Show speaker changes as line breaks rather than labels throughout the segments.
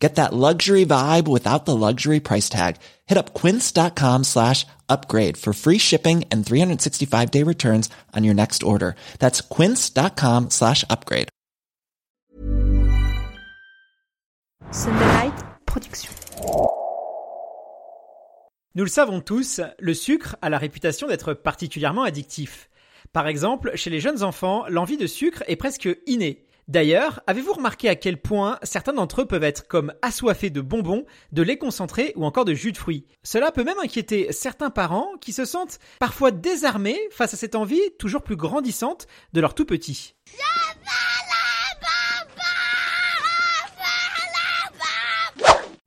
Get that luxury vibe without the luxury price tag. Hit up quince.com slash upgrade for free shipping and 365 day returns on your next order. That's quince.com slash upgrade.
Sunderlight Production.
Nous le savons tous, le sucre a la réputation d'être particulièrement addictif. Par exemple, chez les jeunes enfants, l'envie de sucre est presque innée. D'ailleurs, avez-vous remarqué à quel point certains d'entre eux peuvent être comme assoiffés de bonbons, de lait concentré ou encore de jus de fruits? Cela peut même inquiéter certains parents qui se sentent parfois désarmés face à cette envie toujours plus grandissante de leur tout petit.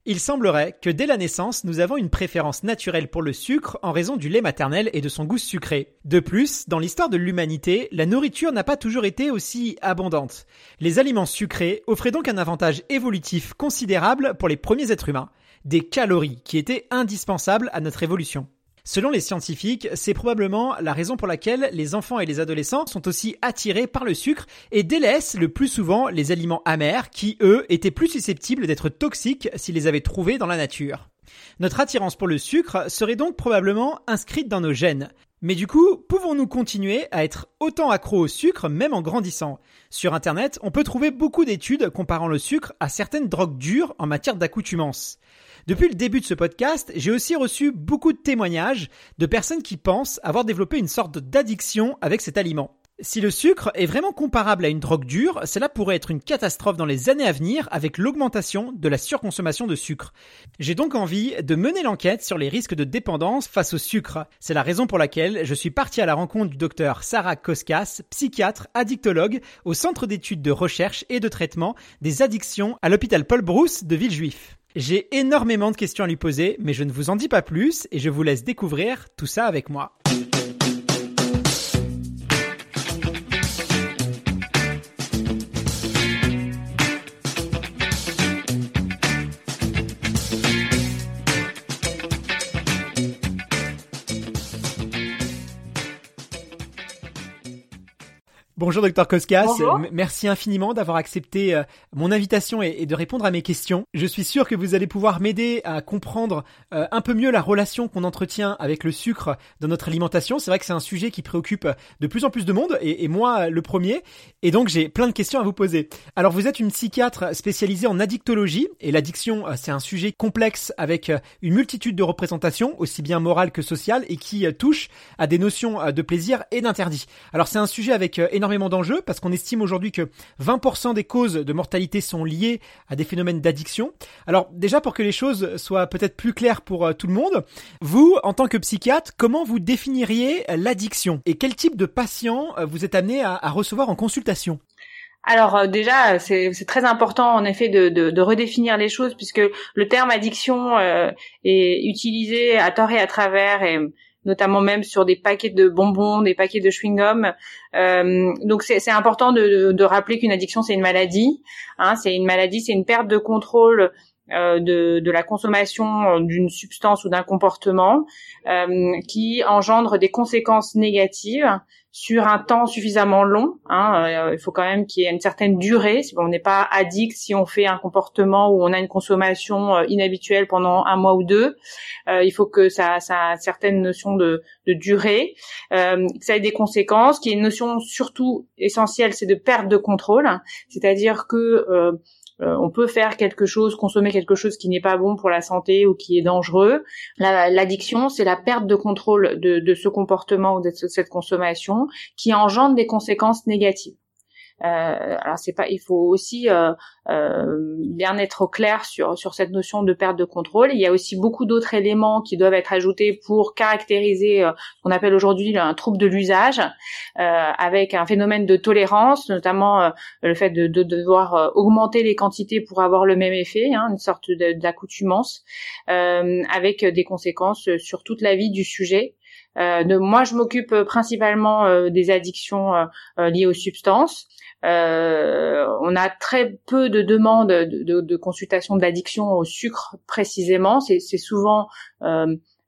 Il semblerait que dès la naissance, nous avons une préférence naturelle pour le sucre en raison du lait maternel et de son goût sucré. De plus, dans l'histoire de l'humanité, la nourriture n'a pas toujours été aussi abondante. Les aliments sucrés offraient donc un avantage évolutif considérable pour les premiers êtres humains, des calories qui étaient indispensables à notre évolution. Selon les scientifiques, c'est probablement la raison pour laquelle les enfants et les adolescents sont aussi attirés par le sucre et délaissent le plus souvent les aliments amers qui, eux, étaient plus susceptibles d'être toxiques s'ils les avaient trouvés dans la nature. Notre attirance pour le sucre serait donc probablement inscrite dans nos gènes. Mais du coup, pouvons-nous continuer à être autant accros au sucre même en grandissant? Sur Internet, on peut trouver beaucoup d'études comparant le sucre à certaines drogues dures en matière d'accoutumance. Depuis le début de ce podcast, j'ai aussi reçu beaucoup de témoignages de personnes qui pensent avoir développé une sorte d'addiction avec cet aliment. Si le sucre est vraiment comparable à une drogue dure, cela pourrait être une catastrophe dans les années à venir avec l'augmentation de la surconsommation de sucre. J'ai donc envie de mener l'enquête sur les risques de dépendance face au sucre. C'est la raison pour laquelle je suis parti à la rencontre du docteur Sarah Koskas, psychiatre, addictologue au Centre d'études de recherche et de traitement des addictions à l'hôpital Paul Brousse de Villejuif. J'ai énormément de questions à lui poser, mais je ne vous en dis pas plus et je vous laisse découvrir tout ça avec moi. Bonjour docteur Koskas, merci infiniment d'avoir accepté euh, mon invitation et, de répondre à mes questions. Je suis sûr que vous allez pouvoir m'aider à comprendre euh, un peu mieux la relation qu'on entretient avec le sucre dans notre alimentation. C'est vrai que c'est un sujet qui préoccupe de plus en plus de monde et, et moi le premier. Et donc j'ai plein de questions à vous poser. Alors vous êtes une psychiatre spécialisée en addictologie et l'addiction euh, c'est un sujet complexe avec une multitude de représentations aussi bien morales que sociales et qui touche à des notions de plaisir et d'interdit. Alors c'est un sujet avec énormément d'enjeux parce qu'on estime aujourd'hui que 20% des causes de mortalité sont liées à des phénomènes d'addiction. Alors déjà pour que les choses soient peut-être plus claires pour euh, tout le monde, vous, en tant que psychiatre, comment vous définiriez l'addiction et quel type de patient euh, vous êtes amené à, recevoir en consultation?
Alors euh, déjà, c'est très important en effet de, redéfinir les choses puisque le terme addiction est utilisé à tort et à travers et notamment même sur des paquets de bonbons, des paquets de chewing-gum. Euh, donc c'est important de, rappeler qu'une addiction c'est une maladie. Hein, c'est une maladie, c'est une perte de contrôle euh, de, la consommation d'une substance ou d'un comportement euh, qui engendre des conséquences négatives sur un temps suffisamment long. Hein, euh, il faut quand même qu'il y ait une certaine durée. On n'est pas addict si on fait un comportement où on a une consommation euh, inhabituelle pendant un mois ou deux. Euh, il faut que ça, ça a une certaine notion de, de durée, que ça ait des conséquences, qu'il y ait une notion surtout essentielle, c'est de perte de contrôle. C'est-à-dire que euh, on peut faire quelque chose, consommer quelque chose qui n'est pas bon pour la santé ou qui est dangereux. L'addiction, c'est la perte de contrôle de, ce comportement ou de cette consommation qui engendre des conséquences négatives. Euh, alors c'est pas, il faut aussi euh, euh, bien être au clair sur sur cette notion de perte de contrôle. Il y a aussi beaucoup d'autres éléments qui doivent être ajoutés pour caractériser ce qu'on appelle aujourd'hui un trouble de l'usage, avec un phénomène de tolérance, notamment le fait de, de, devoir augmenter les quantités pour avoir le même effet, hein, une sorte d'accoutumance, avec des conséquences sur toute la vie du sujet. De, moi, je m'occupe principalement des addictions liées aux substances. on a très peu de demandes de, de, de consultation d'addiction au sucre précisément. C'est souvent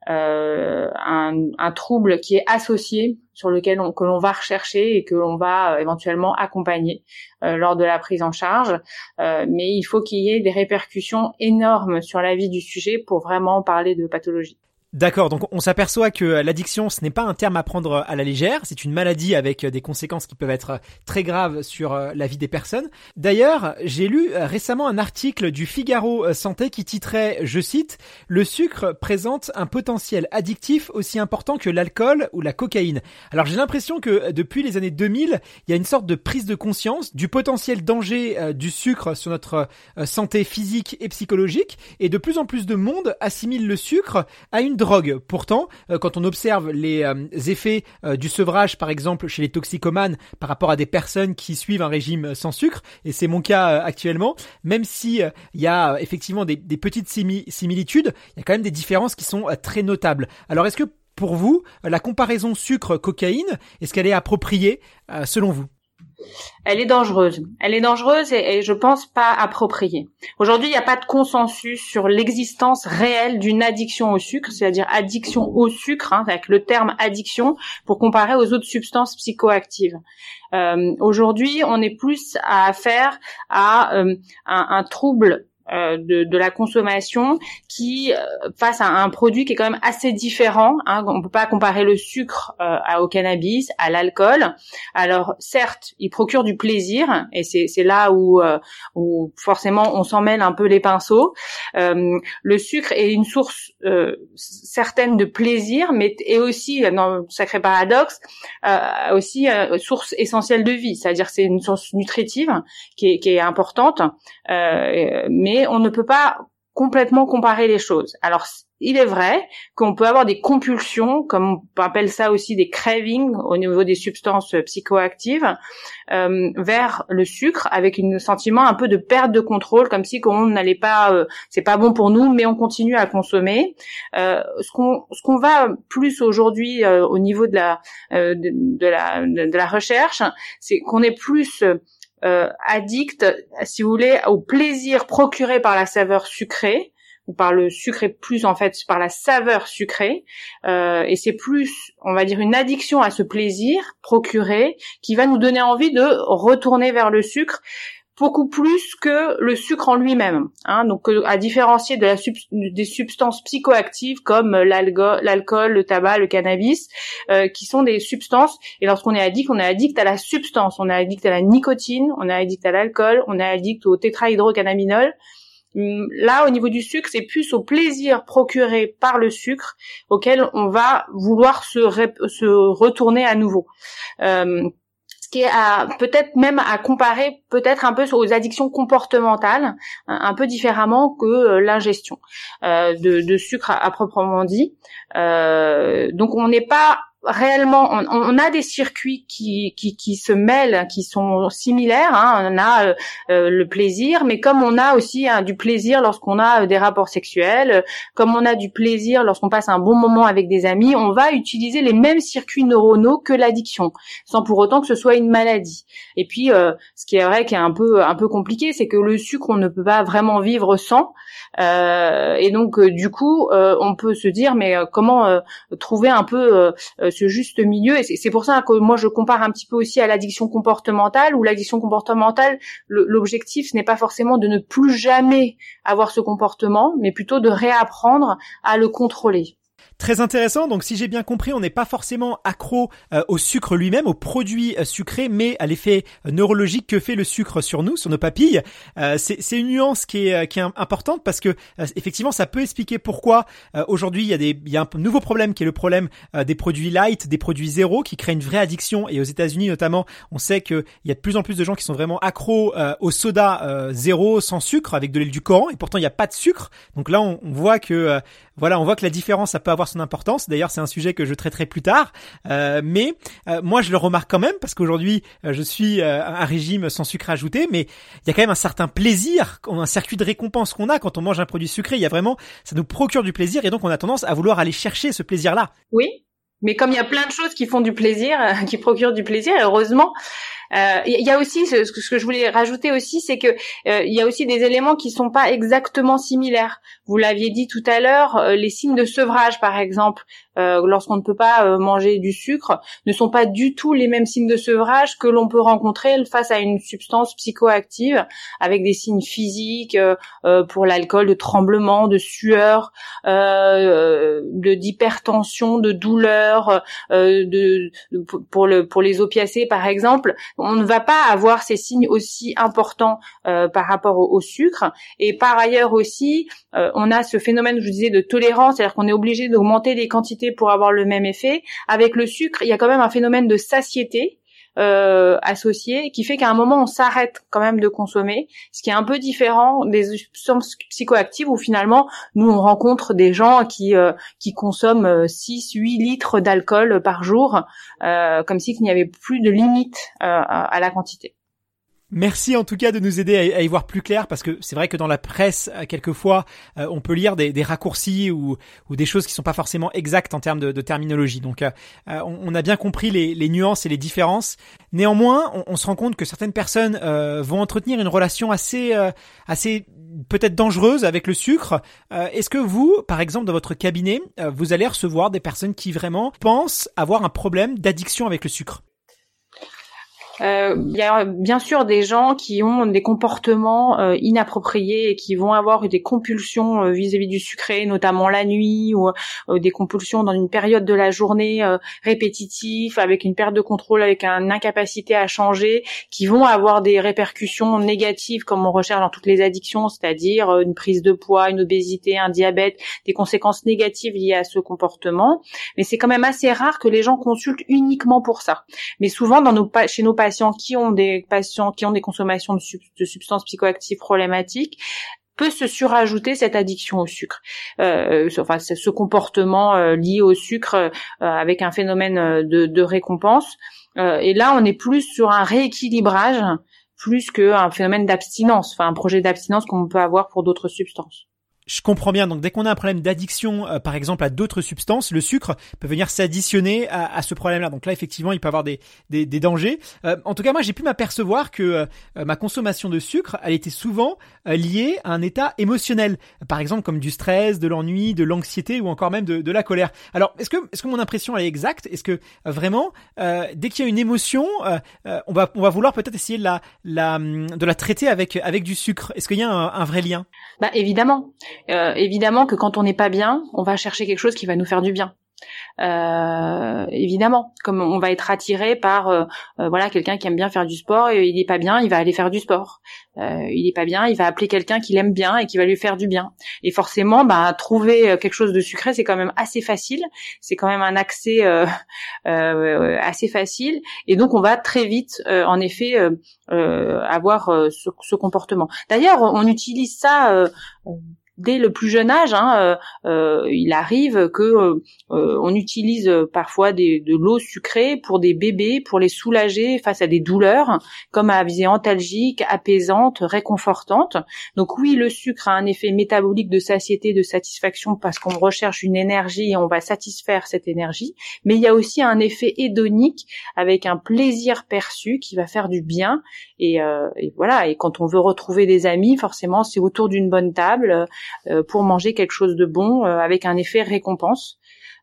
euh, un, trouble qui est associé sur lequel on, que l'on va rechercher et que l'on va euh, éventuellement accompagner euh, lors de la prise en charge. mais il faut qu'il y ait des répercussions énormes sur la vie du sujet pour vraiment parler de pathologie.
D'accord, donc on s'aperçoit que l'addiction, ce n'est pas un terme à prendre à la légère, c'est une maladie avec des conséquences qui peuvent être très graves sur la vie des personnes. D'ailleurs, j'ai lu récemment un article du Figaro Santé qui titrait, je cite, Le sucre présente un potentiel addictif aussi important que l'alcool ou la cocaïne. Alors j'ai l'impression que depuis les années 2000, il y a une sorte de prise de conscience du potentiel danger euh, du sucre sur notre euh, santé physique et psychologique, et de plus en plus de monde assimile le sucre à une Pourtant, euh, quand on observe les euh, effets euh, du sevrage, par exemple, chez les toxicomanes par rapport à des personnes qui suivent un régime sans sucre, et c'est mon cas actuellement, même si il y a effectivement des, petites similitudes, il y a quand même des différences qui sont très notables. Alors, est-ce que pour vous, la comparaison sucre-cocaïne, est-ce qu'elle est appropriée selon vous?
Elle est dangereuse. Elle est dangereuse et, je pense pas appropriée. Aujourd'hui, il n'y a pas de consensus sur l'existence réelle d'une addiction au sucre, c'est-à-dire addiction au sucre, hein, avec le terme addiction, pour comparer aux autres substances psychoactives. Euh, aujourd'hui, on est plus à affaire à euh, un trouble de, de, la consommation qui euh, face à un produit qui est quand même assez différent. Hein, on peut pas comparer le sucre euh, au cannabis, à l'alcool. Alors certes, il procure du plaisir et c'est là où, où forcément on s'en mêle un peu les pinceaux. le sucre est une source certaine de plaisir, mais est aussi, dans sacré paradoxe, aussi source essentielle de vie. C'est-à-dire c'est une source nutritive qui est, qui est importante, mais on ne peut pas complètement comparer les choses. Alors, il est vrai qu'on peut avoir des compulsions, comme on appelle ça aussi des cravings au niveau des substances psychoactives, euh, vers le sucre, avec un sentiment un peu de perte de contrôle, comme si on n'allait pas, euh, c'est pas bon pour nous, mais on continue à consommer. Euh, ce qu'on ce qu'on va plus aujourd'hui au niveau de la de, la de la recherche, c'est qu'on est plus euh, addict, si vous voulez, au plaisir procuré par la saveur sucrée ou par le sucré plus en fait par la saveur sucrée euh, et c'est plus on va dire une addiction à ce plaisir procuré qui va nous donner envie de retourner vers le sucre beaucoup plus que le sucre en lui-même. Hein, donc euh, à différencier de la des substances psychoactives comme l'alcool, le tabac, le cannabis, euh, qui sont des substances. Et lorsqu'on est addict, on est addict à la substance, on est addict à la nicotine, on est addict à l'alcool, on est addict au tétrahydrocannabinol. Hum, là, au niveau du sucre, c'est plus au plaisir procuré par le sucre auquel on va vouloir se, se retourner à nouveau. Euh, qui est peut-être même à comparer peut-être un peu aux addictions comportementales, un, peu différemment que euh, l'ingestion euh, de, sucre à, proprement dit. Euh, donc on n'est pas réellement, on, a des circuits qui, qui, qui, se mêlent, qui sont similaires. Hein. On a euh, euh, le plaisir, mais comme on a aussi hein, du plaisir lorsqu'on a euh, des rapports sexuels, comme on a du plaisir lorsqu'on passe un bon moment avec des amis, on va utiliser les mêmes circuits neuronaux que l'addiction, sans pour autant que ce soit une maladie. Et puis, ce qui est vrai, qui est un peu un peu compliqué, c'est que le sucre, on ne peut pas vraiment vivre sans. et donc, du coup, on peut se dire, mais comment trouver un peu ce juste milieu. Et c'est pour ça que moi je compare un petit peu aussi à l'addiction comportementale, où l'addiction comportementale, l'objectif ce n'est pas forcément de ne plus jamais avoir ce comportement, mais plutôt de réapprendre à le contrôler.
Très intéressant. Donc, si j'ai bien compris, on n'est pas forcément accro euh, au sucre lui-même, au produit euh, sucré, mais à l'effet euh, neurologique que fait le sucre sur nous, sur nos papilles. c'est une nuance qui est, qui est importante parce que effectivement, ça peut expliquer pourquoi aujourd'hui il y a des, il y a un nouveau problème qui est le problème des produits light, des produits zéro, qui créent une vraie addiction. Et aux États-Unis notamment, on sait qu'il y a de plus en plus de gens qui sont vraiment accros au soda zéro sans sucre avec de l'huile du Coran, et pourtant il n'y a pas de sucre. Donc là, on, on voit que voilà, on voit que la différence, ça peut avoir son importance. D'ailleurs, c'est un sujet que je traiterai plus tard. Euh, mais euh, moi, je le remarque quand même parce qu'aujourd'hui, euh, je suis un régime sans sucre ajouté, mais il y a quand même un certain plaisir, un circuit de récompense qu'on a quand on mange un produit sucré. Il y a vraiment, ça nous procure du plaisir et donc on a tendance à vouloir aller chercher ce plaisir-là.
Oui, Mais comme il y a plein de choses qui font du plaisir, qui procurent du plaisir, heureusement, il y a aussi ce, que je voulais rajouter aussi, c'est que euh, il y a aussi des éléments qui sont pas exactement similaires. Vous l'aviez dit tout à l'heure, euh, les signes de sevrage, par exemple, lorsqu'on ne peut pas manger du sucre, ne sont pas du tout les mêmes signes de sevrage que l'on peut rencontrer face à une substance psychoactive, avec des signes physiques pour l'alcool, de tremblement, de sueur, de d'hypertension, de douleur, de, pour le pour les opiacés, par exemple on ne va pas avoir ces signes aussi importants euh, par rapport au, sucre. Et par ailleurs aussi, euh, on a ce phénomène, je vous disais, de tolérance, c'est-à-dire qu'on est obligé d'augmenter les quantités pour avoir le même effet. Avec le sucre, il y a quand même un phénomène de satiété euh, qui fait qu'à un moment on s'arrête quand même de consommer, ce qui est un peu différent des substances psychoactives où finalement nous on rencontre des gens qui euh, qui consomment 6 euh, 8 litres d'alcool par jour euh, comme si il n'y avait plus de limite à la quantité.
Merci en tout cas de nous aider à, y voir plus clair parce que c'est vrai que dans la presse, euh, quelquefois, euh, on peut lire des, raccourcis ou, des choses qui sont pas forcément exactes en termes de, terminologie. Donc, euh, on, a bien compris les, nuances et les différences. Néanmoins, on, se rend compte que certaines personnes vont entretenir une relation assez, assez peut-être dangereuse avec le sucre. Est-ce que vous, par exemple, dans votre cabinet, vous allez recevoir des personnes qui vraiment pensent avoir un problème d'addiction avec le sucre?
euh, il y a bien sûr des gens qui ont des comportements euh, inappropriés et qui vont avoir des compulsions euh, vis-à-vis du sucré, notamment la nuit ou des compulsions dans une période de la journée répétitive, avec une perte de contrôle, avec une incapacité à changer, qui vont avoir des répercussions négatives comme on recherche dans toutes les addictions, c'est-à-dire une prise de poids, une obésité, un diabète, des conséquences négatives liées à ce comportement. Mais c'est quand même assez rare que les gens consultent uniquement pour ça. Mais souvent dans nos, chez nos patients patients qui ont des patients qui ont des consommations de, substances psychoactives problématiques peut se surajouter cette addiction au sucre, euh, enfin ce comportement euh, lié au sucre euh, avec un phénomène de, de récompense. et là, on est plus sur un rééquilibrage plus qu'un phénomène d'abstinence, enfin un projet d'abstinence qu'on peut avoir pour d'autres substances.
Je comprends bien. Donc, dès qu'on a un problème d'addiction, euh, par exemple, à d'autres substances, le sucre peut venir s'additionner à, ce problème-là. Donc là, effectivement, il peut avoir des, des, dangers. Euh, en tout cas, moi, j'ai pu m'apercevoir que euh, ma consommation de sucre, elle était souvent liée à un état émotionnel. Par exemple, comme du stress, de l'ennui, de l'anxiété ou encore même de, de, la colère. Alors, est-ce que, est-ce que mon impression est exacte? Est-ce que vraiment, dès qu'il y a une émotion, on va, on va vouloir peut-être essayer de la, la, de la traiter avec, avec du sucre? Est-ce qu'il y a un, un vrai lien?
Bah évidemment. Euh, évidemment que quand on n'est pas bien, on va chercher quelque chose qui va nous faire du bien. Euh, évidemment, comme on va être attiré par euh, voilà quelqu'un qui aime bien faire du sport et il est pas bien, il va aller faire du sport. il est pas bien, il va appeler quelqu'un qui l'aime bien et qui va lui faire du bien. Et forcément, bah trouver quelque chose de sucré, c'est quand même assez facile. C'est quand même un accès assez facile. Et donc on va très vite, en effet, avoir ce, ce, comportement. D'ailleurs, on utilise ça dès le plus jeune âge, hein, euh, euh, il arrive que euh, on utilise parfois des, de l'eau sucrée pour des bébés, pour les soulager face à des douleurs, comme à visée antalgique, apaisante, réconfortante. Donc oui, le sucre a un effet métabolique de satiété, de satisfaction, parce qu'on recherche une énergie et on va satisfaire cette énergie. Mais il y a aussi un effet hédonique avec un plaisir perçu qui va faire du bien. Et, et voilà. Et quand on veut retrouver des amis, forcément, c'est autour d'une bonne table euh, pour manger quelque chose de bon euh, avec un effet récompense.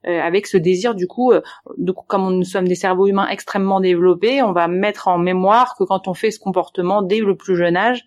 Euh, avec ce désir du coup, de, comme nous sommes des cerveaux humains extrêmement développés, on va mettre en mémoire que quand on fait ce comportement dès le plus jeune âge,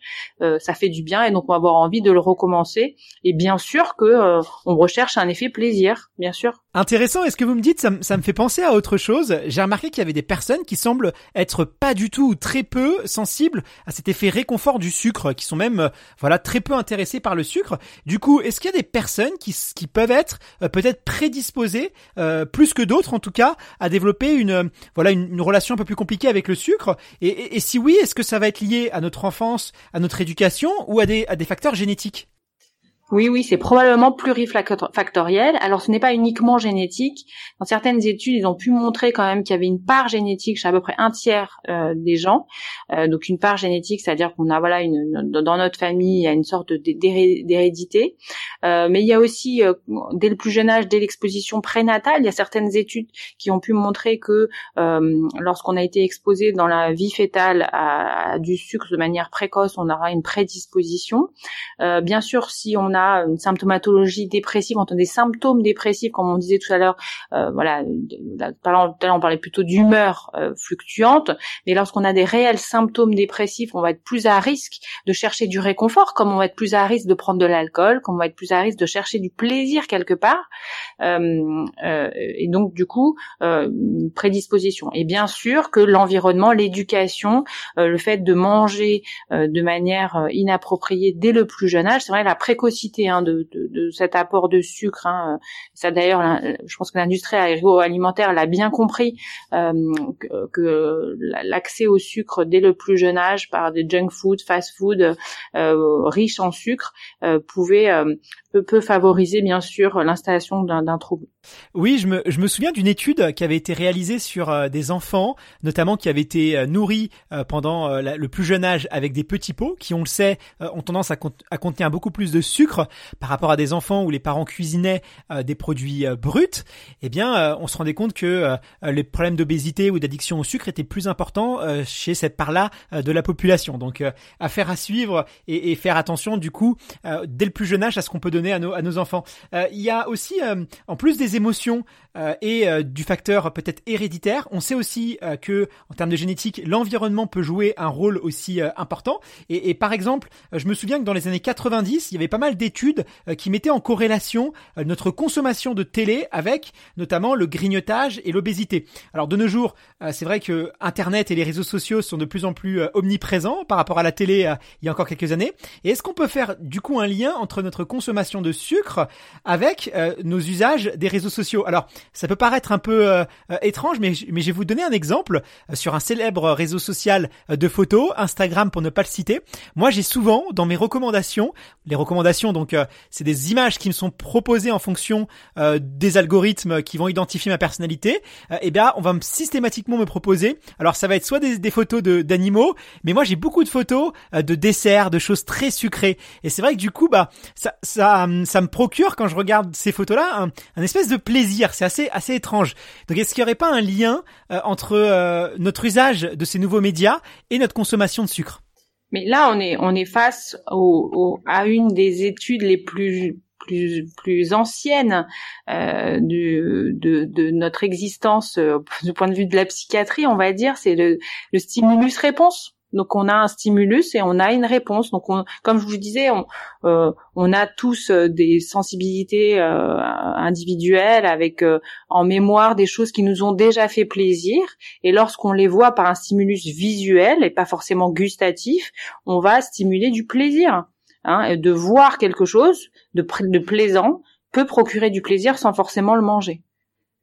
ça fait du bien et donc on va avoir envie de le recommencer. Et bien sûr que on recherche un effet plaisir, bien sûr.
Intéressant, est-ce que vous me dites, ça, ça me fait penser à autre chose. J'ai remarqué qu'il y avait des personnes qui semblent être pas du tout ou très peu sensibles à cet effet réconfort du sucre, qui sont même, euh, voilà, très peu intéressés par le sucre. Du coup, est-ce qu'il y a des personnes qui, qui peuvent être euh, peut-être prédisposées, euh, plus que d'autres en tout cas, à développer une, voilà, une, relation un peu plus compliquée avec le sucre. Et, et si oui, est-ce que ça va être lié à notre enfance, à notre éducation ou à des, à des facteurs génétiques?
Oui, oui, c'est probablement plurifactoriel. Alors, ce n'est pas uniquement génétique. Dans certaines études, ils ont pu montrer quand même qu'il y avait une part génétique chez à peu près un tiers euh, des gens. Euh, donc, une part génétique, c'est-à-dire qu'on a voilà une, dans notre famille, il y a une sorte d'hérédité. Euh, mais il y a aussi, euh, dès le plus jeune âge, dès l'exposition prénatale, il y a certaines études qui ont pu montrer que euh, lorsqu'on a été exposé dans la vie fétale à, à, du sucre de manière précoce, on aura une prédisposition. bien sûr, si on une symptomatologie dépressive, on a des symptômes dépressifs, comme on disait tout à l'heure, euh, voilà, tout à l'heure on parlait plutôt d'humeur euh, fluctuante, mais lorsqu'on a des réels symptômes dépressifs, on va être plus à risque de chercher du réconfort, comme on va être plus à risque de prendre de l'alcool, comme on va être plus à risque de chercher du plaisir quelque part, euh, et donc du coup, une prédisposition. Et bien sûr que l'environnement, l'éducation, le fait de manger de manière inappropriée dès le plus jeune âge, c'est vrai la précocité Hein, de, cet apport de sucre. Hein. Ça d'ailleurs, je pense que l'industrie agroalimentaire l'a bien compris euh, que, l'accès au sucre dès le plus jeune âge par des junk food, fast food euh, riches en sucre euh, pouvait euh, peut, favoriser bien sûr l'installation d'un trouble.
Oui, je me, souviens d'une étude qui avait été réalisée sur des enfants, notamment qui avaient été nourris pendant le plus jeune âge avec des petits pots qui, on le sait, ont tendance à contenir beaucoup plus de sucre par rapport à des enfants où les parents cuisinaient euh, des produits euh, bruts, eh bien, euh, on se rendait compte que les problèmes d'obésité ou d'addiction au sucre étaient plus importants chez cette part-là de la population. Donc, affaire à suivre et, faire attention, du coup, dès le plus jeune âge à ce qu'on peut donner à nos, à nos enfants. il y a aussi, en plus des émotions et du facteur peut-être héréditaire, on sait aussi que, en termes de génétique, l'environnement peut jouer un rôle aussi important. Et, et, par exemple, je me souviens que dans les années 90, il y avait pas mal d'études euh, qui mettaient en corrélation euh, notre consommation de télé avec notamment le grignotage et l'obésité. Alors de nos jours, euh, c'est vrai que Internet et les réseaux sociaux sont de plus en plus omniprésents par rapport à la télé il y a encore quelques années. Et est-ce qu'on peut faire du coup un lien entre notre consommation de sucre avec nos usages des réseaux sociaux? Alors ça peut paraître un peu étrange, mais, mais je vais vous donner un exemple sur un célèbre réseau social de photos, Instagram pour ne pas le citer. Moi j'ai souvent dans mes recommandations, les recommandations donc euh, c'est des images qui me sont proposées en fonction euh, des algorithmes qui vont identifier ma personnalité. euh, eh bien, on va systématiquement me proposer. Alors ça va être soit des, photos d'animaux, mais moi j'ai beaucoup de photos de desserts, de choses très sucrées. Et c'est vrai que du coup, bah ça, ça, ça me procure quand je regarde ces photos-là un, espèce de plaisir. C'est assez assez étrange. Donc est-ce qu'il n'y aurait pas un lien entre notre usage de ces nouveaux médias et notre consommation de sucre?
Mais là, on est face à une des études les plus anciennes euh, de, notre existence euh, du point de vue de la psychiatrie, on va dire, c'est le, le stimulus réponse. Donc on a un stimulus et on a une réponse. Donc on, comme je vous disais, on, euh, a tous euh, des sensibilités euh, individuelles avec en mémoire des choses qui nous ont déjà fait plaisir. Et lorsqu'on les voit par un stimulus visuel et pas forcément gustatif, on va stimuler du plaisir. Hein, de voir quelque chose de plaisant peut procurer du plaisir sans forcément le manger.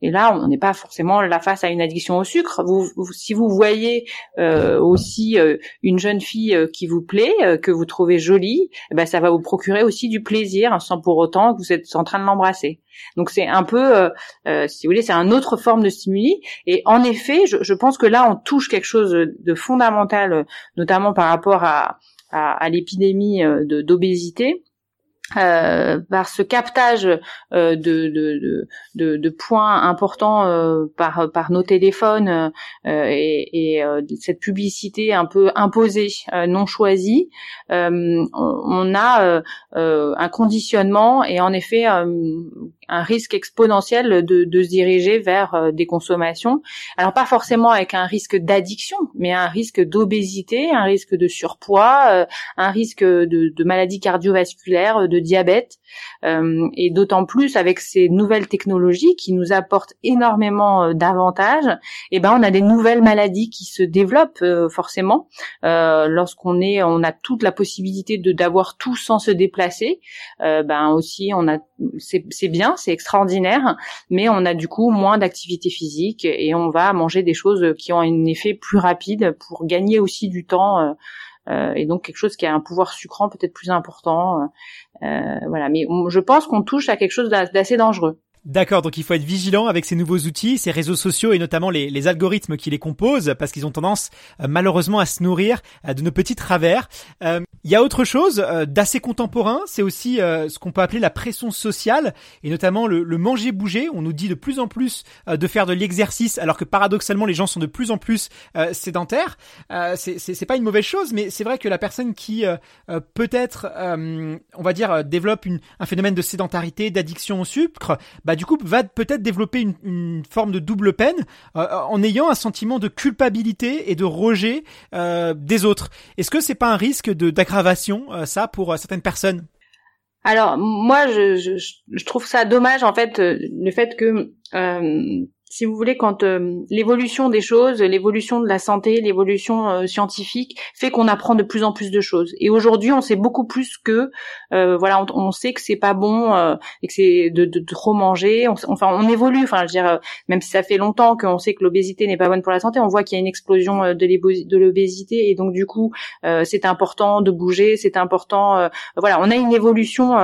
Et là, on n'est pas forcément la face à une addiction au sucre. Vous, si vous voyez euh, aussi euh, une jeune fille euh, qui vous plaît, que vous trouvez jolie, eh ben ça va vous procurer aussi du plaisir, hein, sans pour autant que vous êtes en train de l'embrasser. Donc c'est un peu, si vous voulez, c'est une autre forme de stimuli. Et en effet, je, je, pense que là, on touche quelque chose de fondamental, notamment par rapport à, à, à l'épidémie d'obésité euh, par ce captage euh, de, de, de, de, points importants euh, par, par nos téléphones euh, et, et cette publicité un peu imposée, non choisie, on, on, a un conditionnement et en effet un risque exponentiel de, de se diriger vers euh, des consommations. Alors pas forcément avec un risque d'addiction, mais un risque d'obésité, un risque de surpoids, euh, un risque de, de maladies cardiovasculaires, de diabète, euh, et d'autant plus avec ces nouvelles technologies qui nous apportent énormément d'avantages. Et eh ben on a des nouvelles maladies qui se développent forcément lorsqu'on est, on a toute la possibilité de d'avoir tout sans se déplacer. ben aussi on a c'est bien, c'est extraordinaire, mais on a du coup moins d'activité physique et on va manger des choses qui ont un effet plus rapide pour gagner aussi du temps euh, et donc quelque chose qui a un pouvoir sucrant peut-être plus important. voilà, mais je pense qu'on touche à quelque chose d'assez dangereux.
D'accord, donc il faut être vigilant avec ces nouveaux outils, ces réseaux sociaux et notamment les, algorithmes qui les composent, parce qu'ils ont tendance euh, malheureusement à se nourrir euh, de nos petits travers. Euh, il y a autre chose d'assez contemporain, c'est aussi ce qu'on peut appeler la pression sociale, et notamment le, manger-bouger. On nous dit de plus en plus de faire de l'exercice, alors que paradoxalement les gens sont de plus en plus sédentaires. c'est pas une mauvaise chose, mais c'est vrai que la personne qui peut-être, on va dire, développe un phénomène de sédentarité, d'addiction au sucre, bah, bah, du coup va peut-être développer une, forme de double peine euh, en ayant un sentiment de culpabilité et de rejet euh, des autres. Est-ce que c'est pas un risque de d'aggravation euh, ça pour certaines personnes?
Alors moi je, trouve ça dommage en fait le fait que si vous voulez, quand euh, l'évolution des choses, l'évolution de la santé, l'évolution euh, scientifique fait qu'on apprend de plus en plus de choses. Et aujourd'hui, on sait beaucoup plus que, euh, voilà, on, sait que c'est pas bon et que c'est de, de, trop manger. enfin, on évolue. Enfin, je veux dire, même si ça fait longtemps qu'on sait que l'obésité n'est pas bonne pour la santé, on voit qu'il y a une explosion de l'obésité et donc du coup, c'est important de bouger, c'est important. voilà, on a une évolution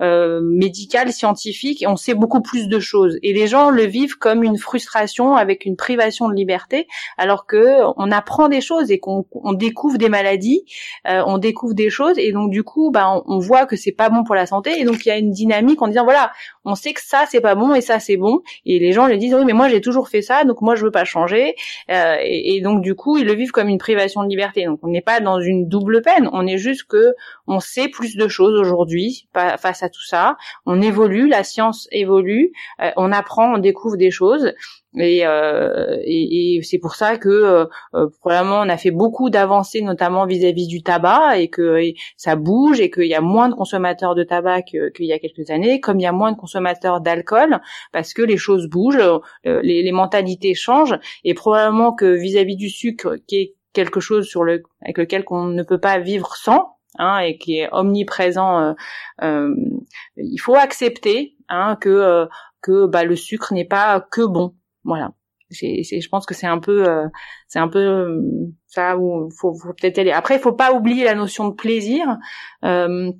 médicale, scientifique, et on sait beaucoup plus de choses. Et les gens le vivent comme une frustration, avec une privation de liberté, alors que on apprend des choses et qu'on découvre des maladies, euh, on découvre des choses et donc du coup, bah, on, voit que c'est pas bon pour la santé et donc il y a une dynamique en disant voilà, on sait que ça c'est pas bon et ça c'est bon. Et les gens le disent oui mais moi j'ai toujours fait ça donc moi je veux pas changer. Euh, et, donc du coup ils le vivent comme une privation de liberté. Donc on n'est pas dans une double peine. On est juste que on sait plus de choses aujourd'hui face à tout ça. On évolue la science évolue euh, on apprend on découvre des choses et, euh, et, et c'est pour ça que euh, euh, probablement on a fait beaucoup d'avancées, notamment vis-à-vis du tabac, et que ça bouge, et qu'il y a moins de consommateurs de tabac qu'il y a quelques années, comme il y a moins de consommateurs d'alcool, parce que les choses bougent, euh, les, les, mentalités changent, et probablement que vis-à-vis du sucre, qui est quelque chose sur le avec lequel on ne peut pas vivre sans, Hein, et qui est omniprésent, euh, euh, il faut accepter hein, que que bah, le sucre n'est pas que bon. Voilà. C'est, je pense que c'est un peu, euh, c'est un peu euh, ça où faut, faut peut-être aller. Après, il faut pas oublier la notion de plaisir. Euh,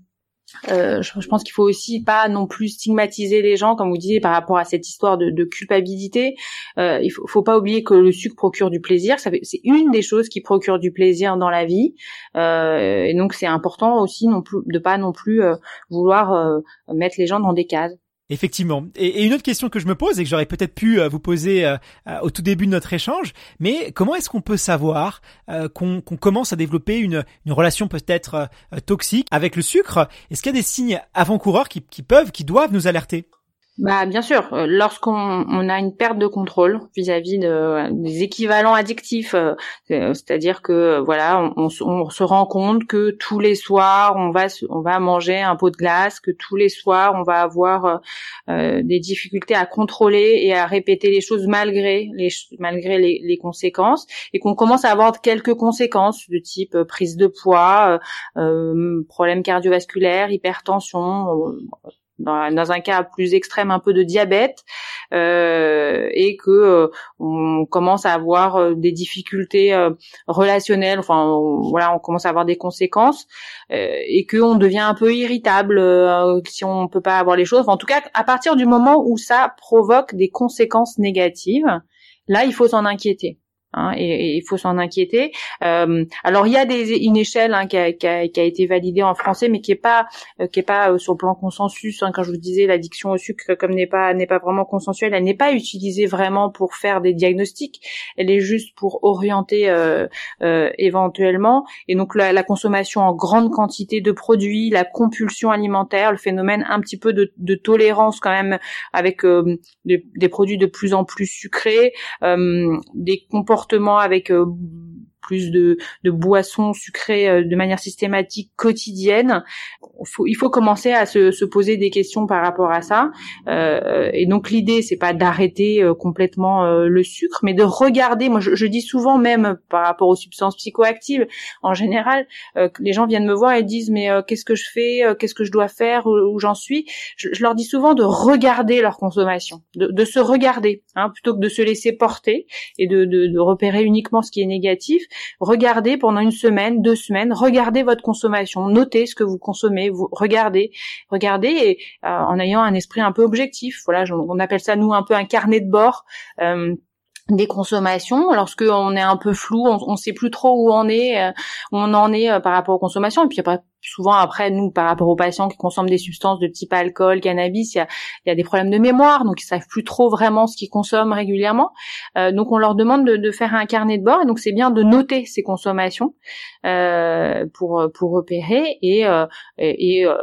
euh, je, je, pense qu'il faut aussi pas non plus stigmatiser les gens, comme vous disiez, par rapport à cette histoire de, de culpabilité. Euh, il faut, faut pas oublier que le sucre procure du plaisir. C'est une des choses qui procure du plaisir dans la vie, euh, et donc c'est important aussi non plus de pas non plus vouloir mettre les gens dans des cases.
Effectivement. Et, une autre question que je me pose et que j'aurais peut-être pu euh, vous poser euh, euh, au tout début de notre échange, mais comment est-ce qu'on peut savoir qu'on commence à développer une, relation peut-être toxique avec le sucre? Est-ce qu'il y a des signes avant-coureurs qui peuvent, qui doivent nous alerter?
Bah bien sûr, euh, lorsqu'on on a une perte de contrôle vis-à-vis de, des équivalents addictifs, euh, c'est-à-dire que voilà, on, on, se rend compte que tous les soirs on va on va manger un pot de glace, que tous les soirs on va avoir euh, des difficultés à contrôler et à répéter les choses malgré les malgré les, les conséquences, et qu'on commence à avoir quelques conséquences de type prise de poids, euh, problèmes cardiovasculaires, hypertension dans, un cas plus extrême un peu de diabète euh, et que euh, on commence à avoir euh, des difficultés euh, relationnelles. Enfin voilà on commence à avoir des conséquences et que on devient un peu irritable si on peut pas avoir les choses. En tout cas à partir du moment où ça provoque des conséquences négatives là il faut s'en inquiéter Hein, et il faut s'en inquiéter. Euh, alors il y a des, une échelle hein, qui, a, qui, a, qui, a, été validée en français, mais qui est pas euh, qui est pas euh, sur le plan consensus. Hein, quand je vous disais l'addiction au sucre, comme n'est pas n'est pas vraiment consensuelle, elle n'est pas utilisée vraiment pour faire des diagnostics. Elle est juste pour orienter euh, euh, éventuellement. Et donc la, la, consommation en grande quantité de produits, la compulsion alimentaire, le phénomène un petit peu de, de tolérance quand même avec des, des, produits de plus en plus sucrés, des comportements avec euh, plus de, boissons sucrées euh, de manière systématique quotidienne. Il faut commencer à se, poser des questions par rapport à ça. Euh, et donc l'idée, c'est pas d'arrêter complètement le sucre, mais de regarder. Moi, je, dis souvent même par rapport aux substances psychoactives, en général, les gens viennent me voir et disent mais qu'est-ce que je fais, qu'est-ce que je dois faire, où, j'en suis. Je, leur dis souvent de regarder leur consommation, de, de se regarder Hein, plutôt que de se laisser porter et de, de, de, repérer uniquement ce qui est négatif, regardez pendant une semaine, deux semaines, regardez votre consommation, notez ce que vous consommez, regardez, regardez et euh, en ayant un esprit un peu objectif. Voilà, on appelle ça nous un peu un carnet de bord. Euh, des consommations lorsque on est un peu flou on, on sait plus trop où on est euh, où on en est par rapport aux consommations et puis souvent après nous par rapport aux patients qui consomment des substances de type alcool, cannabis, il y a, y a des problèmes de mémoire, donc ils savent plus trop vraiment ce qu'ils consomment régulièrement. Euh, donc on leur demande de, de, faire un carnet de bord, et donc c'est bien de noter ces consommations euh, pour pour repérer et euh, et, euh,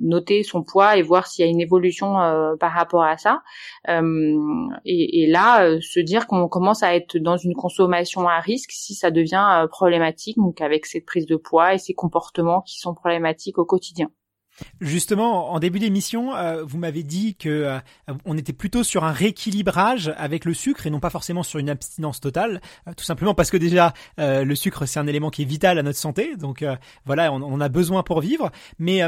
noter son poids et voir s'il y a une évolution euh, par rapport à ça. Et, et, là se dire qu'on commence à être dans une consommation à risque si ça devient problématique, donc avec cette prise de poids et ces comportements qui sont au quotidien.
Justement, en début d'émission, euh, vous m'avez dit que euh, on était plutôt sur un rééquilibrage avec le sucre et non pas forcément sur une abstinence totale, euh, tout simplement parce que déjà le sucre c'est un élément qui est vital à notre santé, donc voilà, on, on, a besoin pour vivre. Mais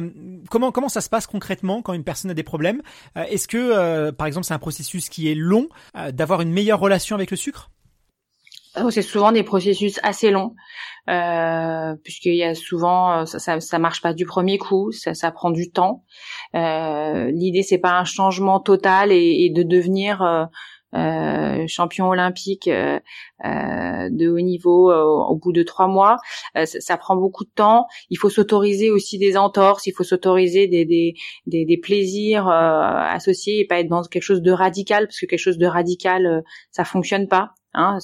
comment comment ça se passe concrètement quand une personne a des problèmes? Est-ce que par exemple c'est un processus qui est long d'avoir une meilleure relation avec le sucre?
C'est souvent des processus assez longs euh, puisqu'il y a souvent euh, ça, ça, marche pas du premier coup, ça, prend du temps. Euh, L'idée c'est pas un changement total et, de devenir euh, euh champion olympique de haut niveau au bout de trois mois. Ça, prend beaucoup de temps. Il faut s'autoriser aussi des entorses, il faut s'autoriser des, des, plaisirs associés et pas être dans quelque chose de radical parce que quelque chose de radical ça fonctionne pas. Hein,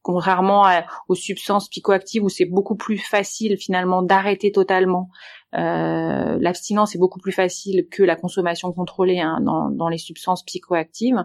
contrairement aux substances psychoactives où c'est beaucoup plus facile finalement d'arrêter totalement. Euh, L'abstinence est beaucoup plus facile que la consommation contrôlée hein, dans, les substances psychoactives.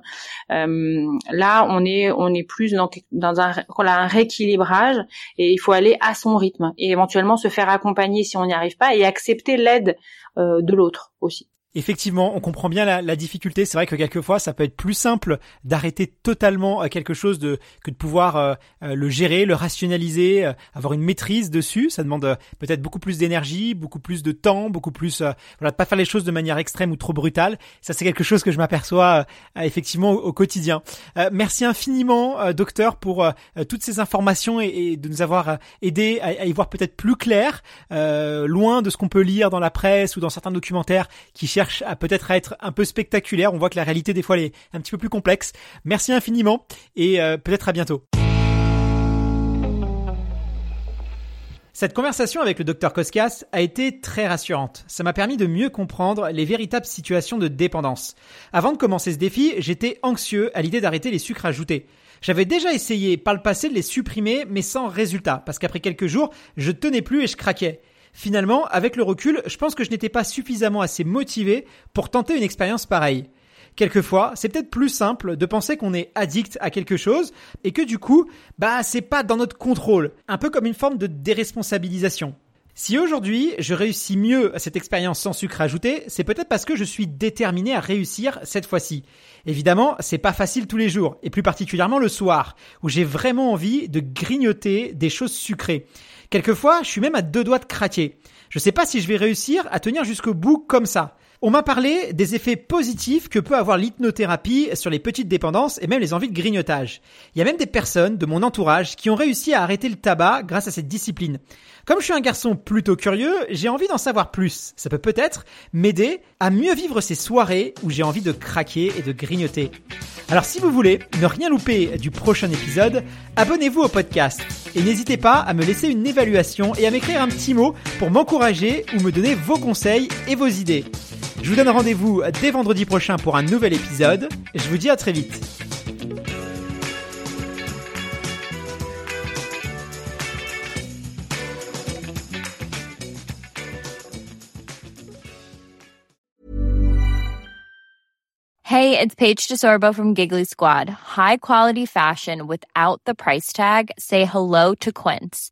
Euh, là, on est on est plus dans, un on a rééquilibrage et il faut aller à son rythme et éventuellement se faire accompagner si on n'y arrive pas et accepter l'aide euh, de l'autre aussi.
Effectivement, on comprend bien la, difficulté. C'est vrai que quelquefois, ça peut être plus simple d'arrêter totalement euh, quelque chose de, que de pouvoir euh, euh, le gérer, le rationaliser, avoir une maîtrise dessus. Ça demande peut-être beaucoup plus d'énergie, beaucoup plus de temps, beaucoup plus, voilà, de pas faire les choses de manière extrême ou trop brutale. Ça, c'est quelque chose que je m'aperçois effectivement au, quotidien. merci infiniment, docteur, pour toutes ces informations et, de nous avoir aidé à, à y voir peut-être plus clair, loin de ce qu'on peut lire dans la presse ou dans certains documentaires qui cherchent à peut-être être un peu spectaculaire. On voit que la réalité des fois elle est un petit peu plus complexe. Merci infiniment et euh, peut-être à bientôt. Cette conversation avec le docteur Koskas a été très rassurante. Ça m'a permis de mieux comprendre les véritables situations de dépendance. Avant de commencer ce défi, j'étais anxieux à l'idée d'arrêter les sucres ajoutés. J'avais déjà essayé par le passé de les supprimer, mais sans résultat, parce qu'après quelques jours, je tenais plus et je craquais. Finalement, avec le recul, je pense que je n'étais pas suffisamment assez motivé pour tenter une expérience pareille. Quelquefois, c'est peut-être plus simple de penser qu'on est addict à quelque chose et que du coup, bah, c'est pas dans notre contrôle. Un peu comme une forme de déresponsabilisation. Si aujourd'hui je réussis mieux à cette expérience sans sucre ajouté, c'est peut-être parce que je suis déterminé à réussir cette fois-ci. Évidemment, c'est pas facile tous les jours, et plus particulièrement le soir, où j'ai vraiment envie de grignoter des choses sucrées. Quelquefois, je suis même à deux doigts de craquer. Je sais pas si je vais réussir à tenir jusqu'au bout comme ça. On m'a parlé des effets positifs que peut avoir l'hypnothérapie sur les petites dépendances et même les envies de grignotage. Il y a même des personnes de mon entourage qui ont réussi à arrêter le tabac grâce à cette discipline. Comme je suis un garçon plutôt curieux, j'ai envie d'en savoir plus. Ça peut peut-être m'aider à mieux vivre ces soirées où j'ai envie de craquer et de grignoter. Alors si vous voulez ne rien louper du prochain épisode, abonnez-vous au podcast et n'hésitez pas à me laisser une évaluation et à m'écrire un petit mot pour m'encourager ou me donner vos conseils et vos idées. Je vous donne rendez-vous dès vendredi prochain pour un nouvel épisode. Je vous dis à très vite.
Hey, it's Paige DeSorbo from Giggly Squad. High quality fashion without the price tag. Say hello to Quince.